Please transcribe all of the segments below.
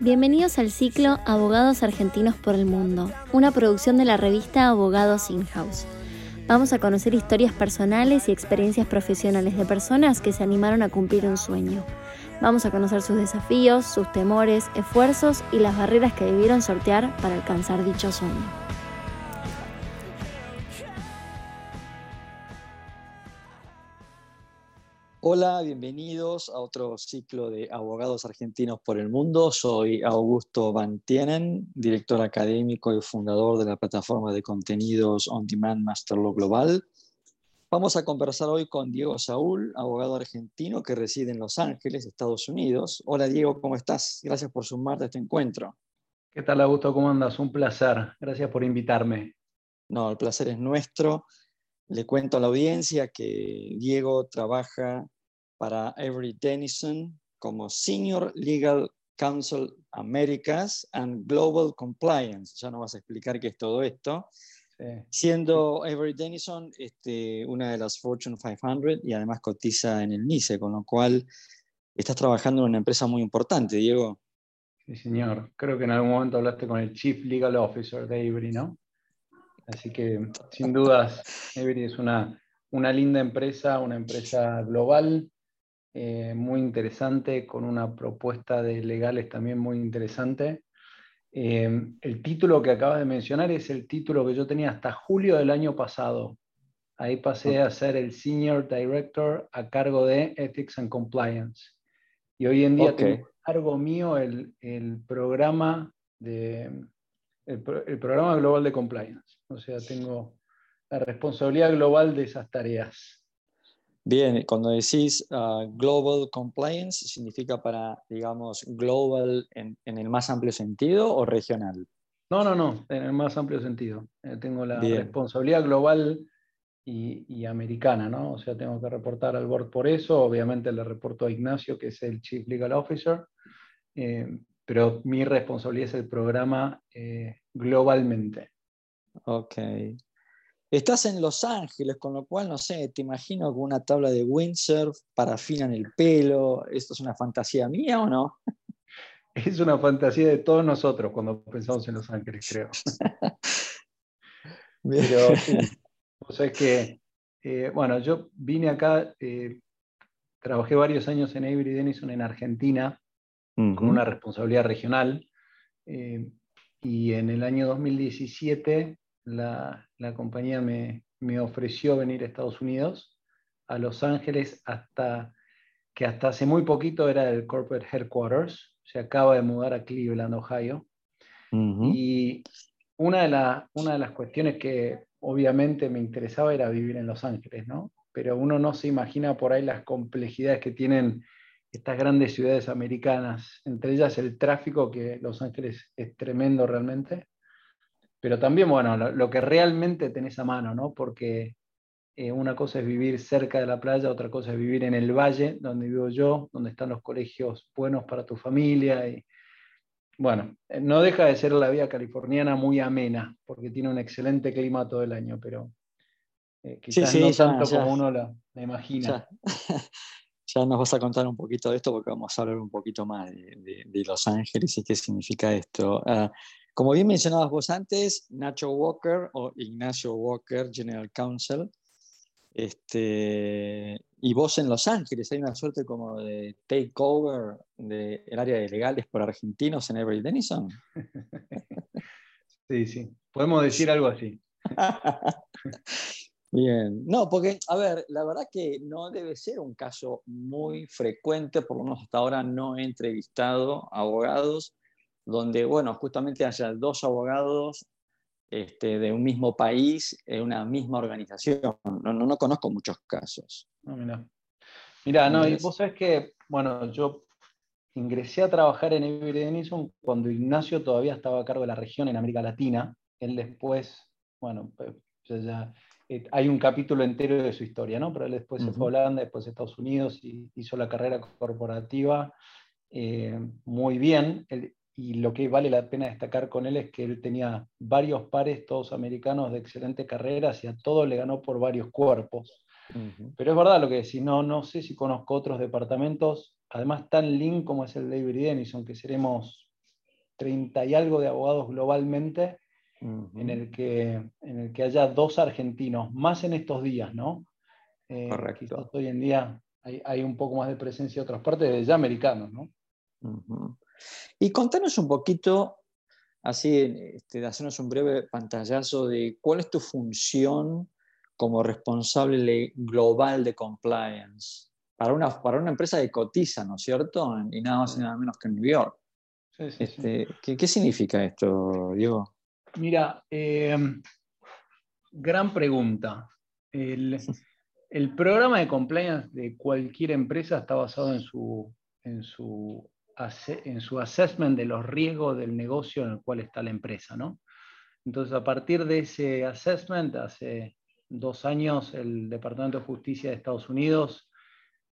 Bienvenidos al ciclo Abogados Argentinos por el Mundo, una producción de la revista Abogados In-House. Vamos a conocer historias personales y experiencias profesionales de personas que se animaron a cumplir un sueño. Vamos a conocer sus desafíos, sus temores, esfuerzos y las barreras que debieron sortear para alcanzar dicho sueño. Hola, bienvenidos a otro ciclo de Abogados Argentinos por el Mundo. Soy Augusto Van Tienen, director académico y fundador de la plataforma de contenidos On Demand Masterlaw Global. Vamos a conversar hoy con Diego Saúl, abogado argentino que reside en Los Ángeles, Estados Unidos. Hola Diego, ¿cómo estás? Gracias por sumarte a este encuentro. ¿Qué tal Augusto? ¿Cómo andas? Un placer. Gracias por invitarme. No, el placer es nuestro. Le cuento a la audiencia que Diego trabaja para Avery Dennison como Senior Legal Counsel Americas and Global Compliance. Ya no vas a explicar qué es todo esto. Siendo Avery Dennison este, una de las Fortune 500 y además cotiza en el NICE, con lo cual estás trabajando en una empresa muy importante, Diego. Sí, señor. Creo que en algún momento hablaste con el Chief Legal Officer de Avery, ¿no? Así que, sin dudas, Avery es una, una linda empresa, una empresa global, eh, muy interesante, con una propuesta de legales también muy interesante. Eh, el título que acabas de mencionar es el título que yo tenía hasta julio del año pasado. Ahí pasé a ser el Senior Director a cargo de Ethics and Compliance. Y hoy en día tengo a cargo mío el, el programa de, el, el, programa global de compliance. O sea, tengo la responsabilidad global de esas tareas. Bien, cuando decís uh, global compliance, ¿significa para, digamos, global en, en, el más amplio sentido o regional? No, no, no, en el más amplio sentido. Eh, tengo la Bien. responsabilidad global y, y, americana, ¿no? O sea, tengo que reportar al board por eso. Obviamente le reporto a Ignacio, que es el Chief Legal Officer, eh, pero mi responsabilidad es el programa eh, globalmente. Ok. Estás en Los Ángeles, con lo cual, no sé, te imagino con una tabla de windsurf, parafina en el pelo. ¿Esto es una fantasía mía o no? Es una fantasía de todos nosotros cuando pensamos en Los Ángeles, creo. Pero sí, o sea, es que, eh, bueno, yo vine acá, eh, trabajé varios años en Avery Dennison en Argentina, uh -huh. con una responsabilidad regional, eh, y en el año 2017 la, la compañía me, me, ofreció venir a Estados Unidos, a Los Ángeles, hasta que hasta hace muy poquito era el corporate headquarters, se acaba de mudar a Cleveland, Ohio. Uh -huh. Y una de, la, una de las cuestiones que obviamente me interesaba era vivir en Los Ángeles, ¿no? Pero uno no se imagina por ahí las complejidades que tienen estas grandes ciudades americanas, entre ellas el tráfico, que Los Ángeles es tremendo realmente, pero también, bueno, lo, lo, que realmente tenés a mano, ¿no? Porque eh, una cosa es vivir cerca de la playa, otra cosa es vivir en el valle, donde vivo yo, donde están los colegios buenos para tu familia. Y, bueno, eh, no deja de ser la vida californiana muy amena, porque tiene un excelente clima todo el año, pero eh, quizás sí, sí, no ya, tanto ya, como uno la, la imagina. Ya. ya. nos vas a contar un poquito de esto, porque vamos a hablar un poquito más de, de, de Los Ángeles y qué significa esto. Uh, como bien mencionabas vos antes, Nacho Walker o Ignacio Walker, General Counsel, este, y vos en Los Ángeles, hay una suerte como de takeover del de área de legales por argentinos en Every Denison. Sí, sí, podemos decir algo así. Bien, no, porque, a ver, la verdad que no debe ser un caso muy frecuente, por lo menos hasta ahora no he entrevistado abogados donde, bueno, justamente haya dos abogados este, de un mismo país en una misma organización. No, no, no conozco muchos casos. No, mira. Mira, no, y vos sabés que, bueno, yo ingresé a trabajar en Avery Denison cuando Ignacio todavía estaba a cargo de la región en América Latina. Él después, bueno, ya, ya eh, hay un capítulo entero de su historia, ¿no? Pero él después uh -huh. se fue a Holanda, después a Estados Unidos y hizo la carrera corporativa eh, muy bien. Él, y lo que vale la pena destacar con él es que él tenía varios pares, todos americanos de excelentes carreras, y a todos le ganó por varios cuerpos. Pero es verdad lo que decís, no, no sé si conozco otros departamentos, además tan lean como es el David Denison, que seremos 30 y algo de abogados globalmente, en, el que, en el que haya dos argentinos, más en estos días, ¿no? Eh, Correcto. Hoy en día hay, hay, un poco más de presencia de otras partes, ya americanos, ¿no? Y contanos un poquito, así, este, hacernos un breve pantallazo de cuál es tu función como responsable global de compliance para una, para una empresa de cotiza, ¿no es cierto? Y nada más y nada menos que en New York. este, ¿qué, ¿qué, significa esto, Diego? Mira, eh, gran pregunta. El, el, programa de compliance de cualquier empresa está basado en su, en su, en su assessment de los riesgos del negocio en el cual está la empresa, ¿no? Entonces, a partir de ese assessment, hace dos años el Departamento de Justicia de Estados Unidos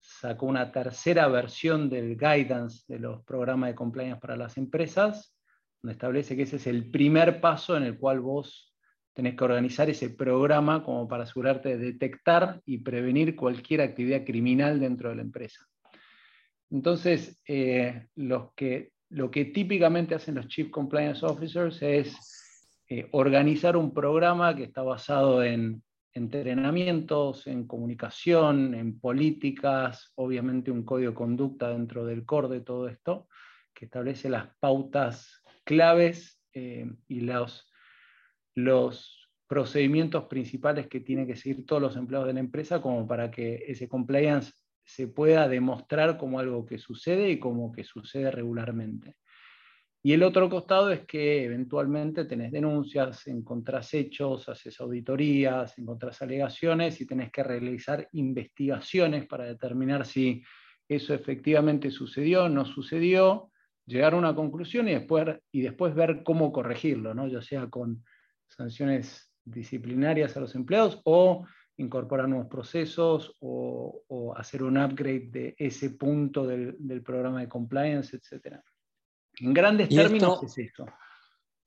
sacó una tercera versión del guidance de los programas de compliance para las empresas, donde establece que ese es el primer paso en el cual vos tenés que organizar ese programa como para asegurarte de detectar y prevenir cualquier actividad criminal dentro de la empresa. Entonces, eh, lo que típicamente hacen los Chief Compliance Officers es eh, organizar un programa que está basado en entrenamientos, en comunicación, en políticas, obviamente un código de conducta dentro del core de todo esto, que establece las pautas claves eh, y los, los procedimientos principales que tienen que seguir todos los empleados de la empresa como para que ese compliance se pueda demostrar como algo que sucede y como que sucede regularmente. Y el otro costado es que eventualmente tenés denuncias, encontrás hechos, haces auditorías, encontrás alegaciones y tenés que realizar investigaciones para determinar si eso efectivamente sucedió no sucedió, llegar a una conclusión y después, y después ver cómo corregirlo, ¿no? ya sea con sanciones disciplinarias a los empleados o incorporar nuevos procesos o, hacer un upgrade de ese punto del, del programa de compliance, etc. En grandes términos es esto.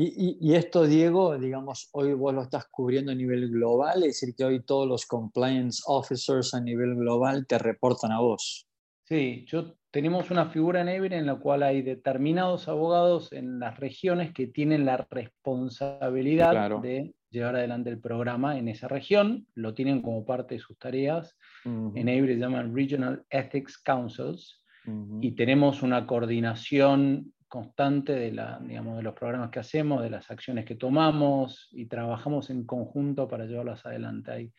Y, esto, Diego, digamos, hoy vos lo estás cubriendo a nivel global, es decir, que hoy todos los compliance officers a nivel global te reportan a vos. Sí, yo tenemos una figura en Ebre en la cual hay determinados abogados en las regiones que tienen la responsabilidad de llevar adelante el programa en esa región, lo tienen como parte de sus tareas. En Ebre se llaman Regional Ethics Councils y tenemos una coordinación constante de, la, digamos, de los programas que hacemos, de las acciones que tomamos y trabajamos en conjunto para llevarlas adelante. Ahí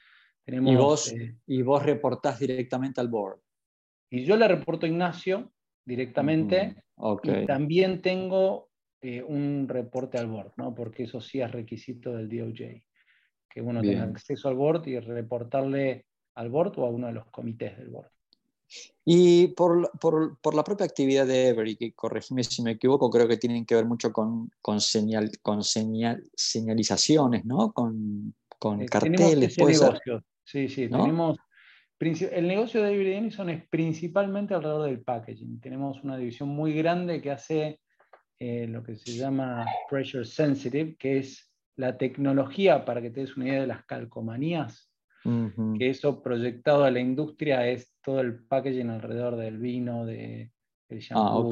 tenemos, ¿Y, vos, eh, ¿Y vos reportás directamente al board? Y yo le reporto a Ignacio directamente. Y también tengo eh, un reporte al board, ¿no? porque eso sí es requisito del DOJ, que uno tenga acceso al board y reportarle al board o a uno de los comités del board. Y por, por, por, la propia actividad de Every, que corregime si me equivoco, creo que tienen que ver mucho con, con, señal, con señal, señalizaciones, ¿no? Con, con eh, carteles. Negocio. Sí, sí, tenemos... El negocio de Every Denison es principalmente alrededor del packaging. Tenemos una división muy grande que hace eh, lo que se llama pressure sensitive, que es la tecnología, para que te des una idea de las calcomanías, que eso proyectado a la industria es todo el packaging alrededor del vino, de, del ah, shampoo,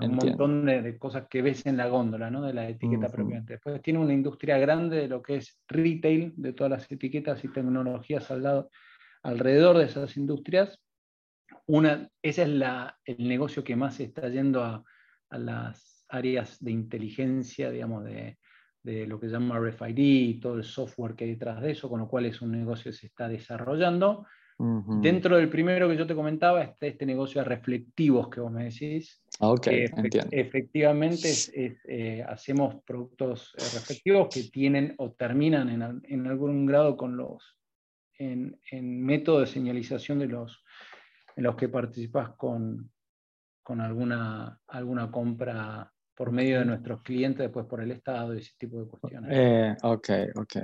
un montón de, cosas que ves en la góndola, ¿no? de la etiqueta propiamente. Después tiene una industria grande de lo que es retail, de todas las etiquetas y tecnologías al lado, alrededor de esas industrias. Una, ese es la, el negocio que más está yendo a, a las áreas de inteligencia, digamos, de, de lo que se llama RFID y todo el software que hay detrás de eso, con lo cual es un negocio que se está desarrollando. Dentro del primero que yo te comentaba está este negocio de reflectivos que vos me decís. Ah, okay, efectivamente eh, hacemos productos eh, reflectivos que tienen o terminan en, en algún grado con los en, en método de señalización de los en los que participas con, con alguna, alguna compra por medio de nuestros clientes, después por el Estado y ese tipo de cuestiones. Eh, ok, ok.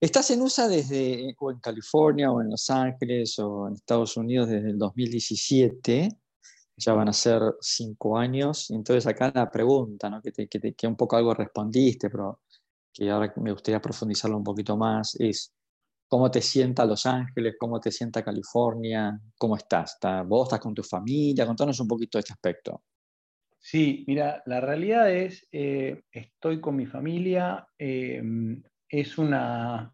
¿Estás en USA desde o en California o en Los Ángeles o en Estados Unidos desde el 2017? ya van a ser cinco años. Entonces acá la pregunta, ¿no? que, te, que, que un poco algo respondiste, pero que ahora me gustaría profundizarlo un poquito más, es cómo te sienta Los Ángeles, cómo te sienta California, cómo estás. ¿Vos estás con tu familia? Contanos un poquito de este aspecto. Sí, mira, la realidad es, eh, estoy con mi familia, em, es, una,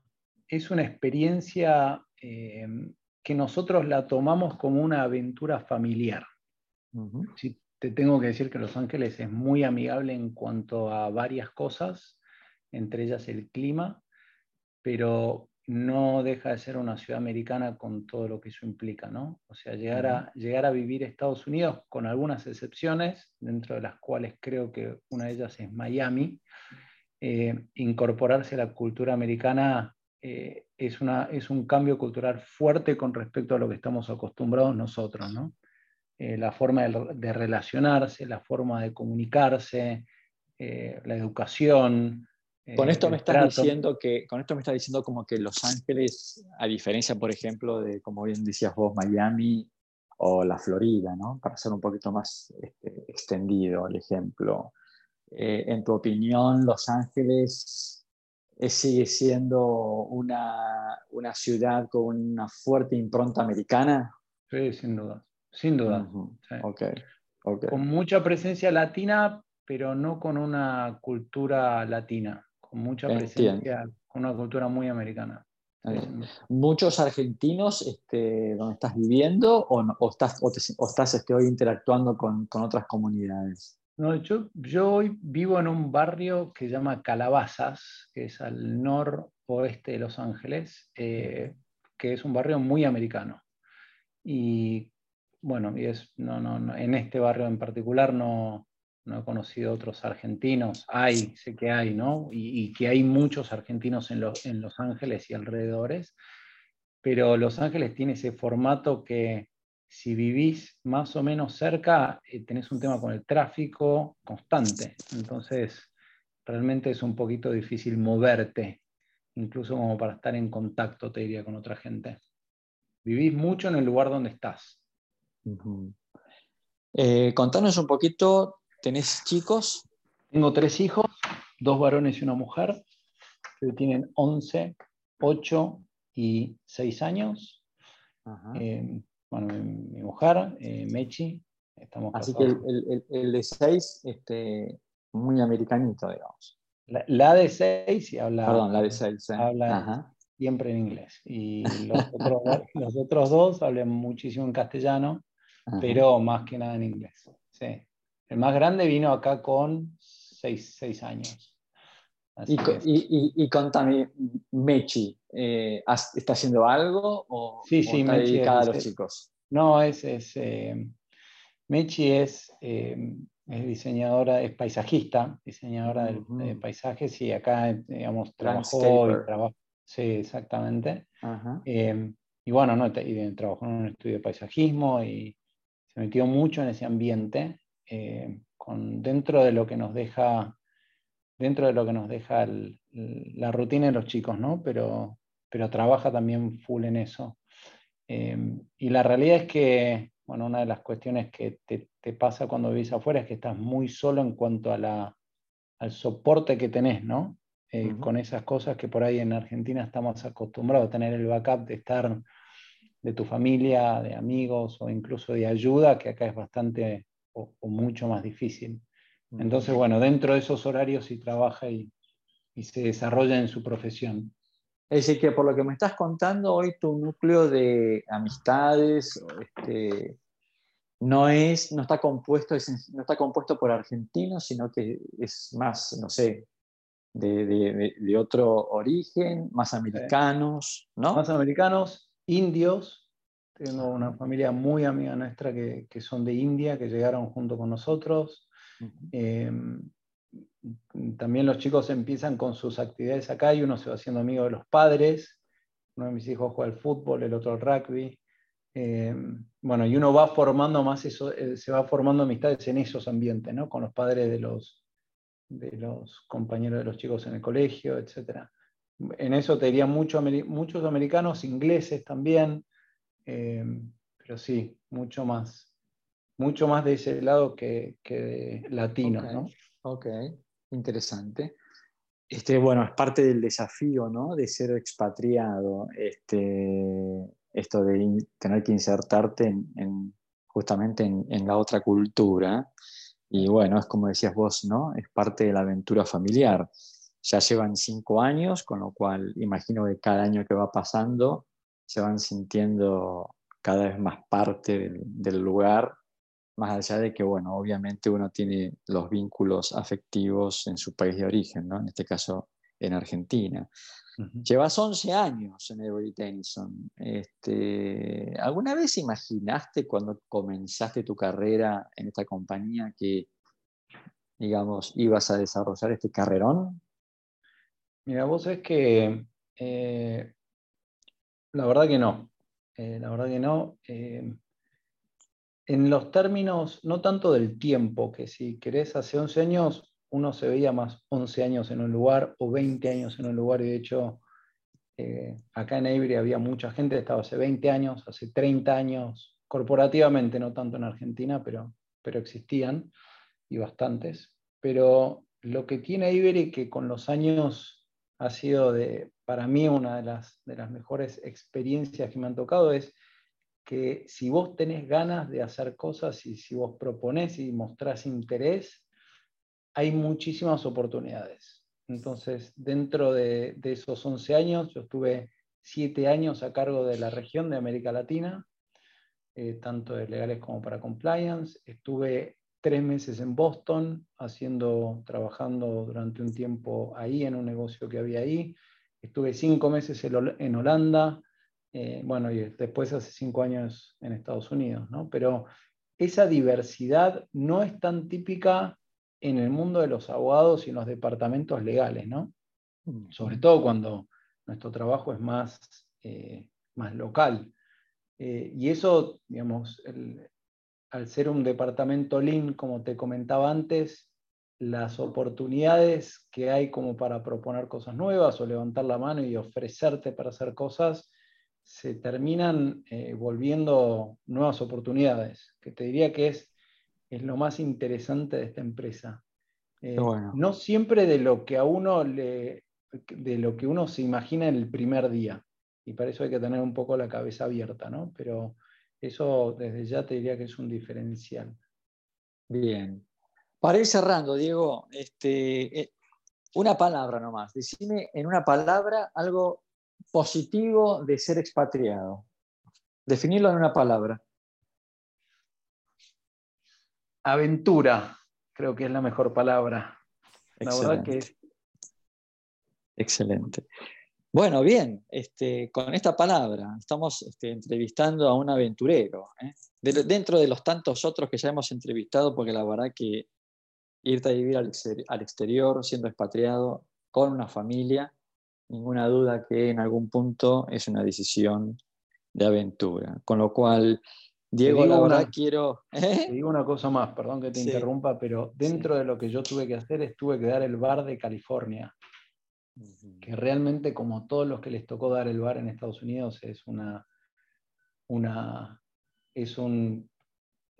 es una experiencia em, que nosotros la tomamos como una aventura familiar. te tengo que decir que Los Ángeles es muy amigable en cuanto a varias cosas, entre ellas el clima, pero no deja de ser una ciudad americana con todo lo que eso implica, ¿no? O sea, llegar, a, llegar a vivir Estados Unidos, con algunas excepciones, dentro de las cuales creo que una de ellas es Miami, eh, incorporarse a la cultura americana eh, es, una, es un cambio cultural fuerte con respecto a lo que estamos acostumbrados nosotros, ¿no? Eh, la forma de, relacionarse, la forma de comunicarse, la educación, con esto me estás diciendo que, con esto me estás diciendo como que Los Ángeles, a diferencia, por ejemplo, de como bien decías vos, Miami o la Florida, ¿no? Para ser un poquito más este, extendido el ejemplo. Eh, en tu opinión, Los Ángeles sigue siendo una, una, ciudad con una fuerte impronta americana? Sí, sin duda, sin duda. okay. Con mucha presencia latina, pero no con una cultura latina con mucha presencia, con una cultura muy americana. ¿Muchos argentinos este, donde estás viviendo o, estás, o, estás este, hoy interactuando con, con, otras comunidades? No, yo, yo hoy vivo en un barrio que se llama Calabazas, que es al noroeste de Los Ángeles, eh, que es un barrio muy americano. Y bueno, y es, no, no, en este barrio en particular no, no he conocido otros argentinos, hay, sé que hay, ¿no? Y, que hay muchos argentinos en, en, Los Ángeles y alrededores, pero Los Ángeles tiene ese formato que si vivís más o menos cerca, eh, tenés un tema con el tráfico constante, entonces realmente es un poquito difícil moverte, incluso como para estar en contacto, te diría, con otra gente. Vivís mucho en el lugar donde estás. Eh, contanos un poquito ¿Tenés chicos? Tengo tres hijos, dos varones y una mujer, que tienen 11, 8 y 6 años. Eh, bueno, mi, mujer, eh, Mechi, estamos Así que el, de 6, este, muy americanito, digamos. La, de 6 habla, Perdón, la de 6, habla siempre en inglés. Y los otros, los otros dos hablan muchísimo en castellano, pero más que nada en inglés. Sí. El más grande vino acá con seis, años. y, y, y, contame, Mechi, eh, ¿está haciendo algo o, sí, sí, está Mechi dedicada a los chicos? No, es, es eh, Mechi es, eh, es, diseñadora, es paisajista, diseñadora de, paisajes y acá, digamos, trabajó y trabaja. Sí, exactamente. y bueno, no, trabajó en un estudio de paisajismo y se metió mucho en ese ambiente eh, con, dentro de lo que nos deja, dentro de lo que nos deja la rutina de los chicos, ¿no? Pero, pero trabaja también full en eso. Eh, y la realidad es que, bueno, una de las cuestiones que te, pasa cuando vivís afuera es que estás muy solo en cuanto a la, al soporte que tenés, ¿no? Eh, con esas cosas que por ahí en Argentina estamos acostumbrados a tener el backup de estar de tu familia, de amigos o incluso de ayuda, que acá es bastante o, mucho más difícil. Entonces, bueno, dentro de esos horarios sí trabaja y, se desarrolla en su profesión. Es decir, que por lo que me estás contando hoy, tu núcleo de amistades este, no, es, no, está compuesto, no está compuesto por argentinos, sino que es más, no sé, de, de otro origen, más americanos, ¿no? Más americanos, indios, tengo una familia muy amiga nuestra que, que son de India, que llegaron junto con nosotros. Em, también los chicos empiezan con sus actividades acá y uno se va haciendo amigo de los padres. Uno de mis hijos juega al fútbol, el otro al rugby. Em, bueno, y uno va formando más eso, eh, se va formando amistades en esos ambientes, ¿no? Con los padres de los, de los compañeros de los chicos en el colegio, etc. En eso te diría mucho, muchos americanos, ingleses también, eh, pero sí, mucho más, mucho más de ese lado que, que latino. ¿no? ok, interesante. Este, bueno, es parte del desafío, ¿no? De ser expatriado, este, esto de tener que insertarte en, justamente en, en, la otra cultura. Y bueno, es como decías vos, ¿no? Es parte de la aventura familiar. Ya llevan cinco años, con lo cual imagino que cada año que va pasando se van sintiendo cada vez más parte del, del lugar más allá de que, bueno, obviamente uno tiene los vínculos afectivos en su país de origen, ¿no? En este caso, en Argentina. Llevas 11 años en Every Tennyson. Este, ¿Alguna vez imaginaste cuando comenzaste tu carrera en esta compañía que, digamos, ibas a desarrollar este carrerón? Mira, vos es que eh, la verdad que no. Eh, la verdad que no. Eh, en los términos, no tanto del tiempo, que si querés hace 11 años, uno se veía más 11 años en un lugar o 20 años en un lugar, y de hecho eh, acá en Avery había mucha gente, estaba hace 20 años, hace 30 años, corporativamente, no tanto en Argentina, pero, pero existían, y bastantes. Pero lo que tiene Avery que con los años ha sido de, para mí una de las, de las mejores experiencias que me han tocado es que si vos tenés ganas de hacer cosas y si vos proponés y mostrás interés, hay muchísimas oportunidades. Entonces, dentro de, esos 11 años, yo estuve 7 años a cargo de la región de América Latina, eh, tanto de legales como para compliance. Estuve tres meses en Boston, haciendo, trabajando durante un tiempo ahí en un negocio que había ahí. Estuve cinco meses en Holanda, eh, bueno, y después hace cinco años en Estados Unidos, ¿no? Pero esa diversidad no es tan típica en el mundo de los abogados y en los departamentos legales, ¿no? Mm. Sobre todo cuando nuestro trabajo es más, eh, más local. Eh, y eso, digamos, al ser un departamento lean, como te comentaba antes, las oportunidades que hay como para proponer cosas nuevas o levantar la mano y ofrecerte para hacer cosas se terminan eh, volviendo nuevas oportunidades, que te diría que es, es lo más interesante de esta empresa. Eh, no siempre de lo que a uno le, de lo que uno se imagina en el primer día, y para eso hay que tener un poco la cabeza abierta, ¿no? Pero eso desde ya te diría que es un diferencial. Bien. Para ir cerrando, Diego, este, eh, una palabra nomás. Decime en una palabra algo positivo de ser expatriado? Definirlo en una palabra. Aventura, creo que es la mejor palabra. La verdad que Excelente. Bueno, bien, este, con esta palabra estamos este, entrevistando a un aventurero, ¿eh? dentro de los tantos otros que ya hemos entrevistado, porque la verdad que irte a vivir al exterior siendo expatriado con una familia ninguna duda que en algún punto es una decisión de aventura. Con lo cual, Diego, la verdad quiero... ¿eh? Te digo una cosa más, perdón que te interrumpa, pero dentro de lo que yo tuve que hacer es tuve que dar el bar de California, que realmente como todos los que les tocó dar el bar en Estados Unidos es una... una es un,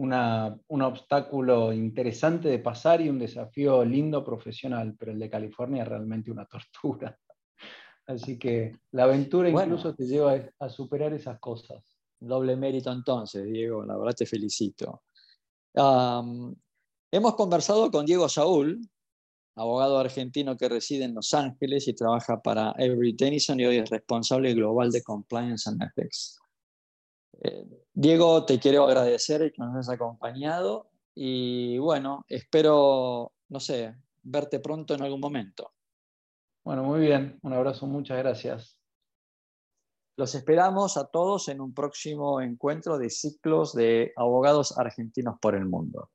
un obstáculo interesante de pasar y un desafío lindo profesional, pero el de California es realmente una tortura. Así que la aventura incluso te lleva a superar esas cosas. Doble mérito entonces, Diego, la verdad te felicito. hemos conversado con Diego Saúl, abogado argentino que reside en Los Ángeles y trabaja para Every Tennyson y hoy es responsable global de Compliance and Ethics. Eh, Diego, te quiero agradecer que nos hayas acompañado y bueno, espero, no sé, verte pronto en algún momento. Bueno, muy bien. Un abrazo, muchas gracias. Los esperamos a todos en un próximo encuentro de ciclos de abogados argentinos por el mundo.